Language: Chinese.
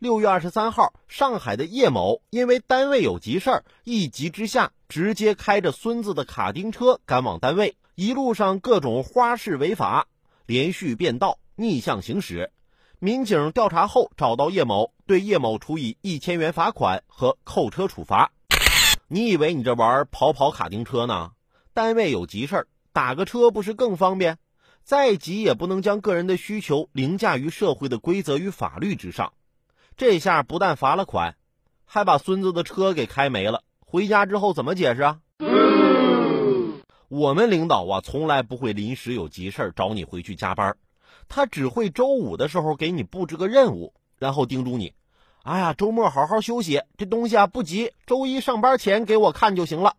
六月二十三号，上海的叶某因为单位有急事儿，一急之下直接开着孙子的卡丁车赶往单位，一路上各种花式违法，连续变道、逆向行驶。民警调查后找到叶某，对叶某处以一千元罚款和扣车处罚。你以为你这玩跑跑卡丁车呢？单位有急事儿，打个车不是更方便？再急也不能将个人的需求凌驾于社会的规则与法律之上。这下不但罚了款，还把孙子的车给开没了。回家之后怎么解释啊？我们领导啊，从来不会临时有急事找你回去加班，他只会周五的时候给你布置个任务，然后叮嘱你：“哎呀，周末好好休息，这东西啊不急，周一上班前给我看就行了。”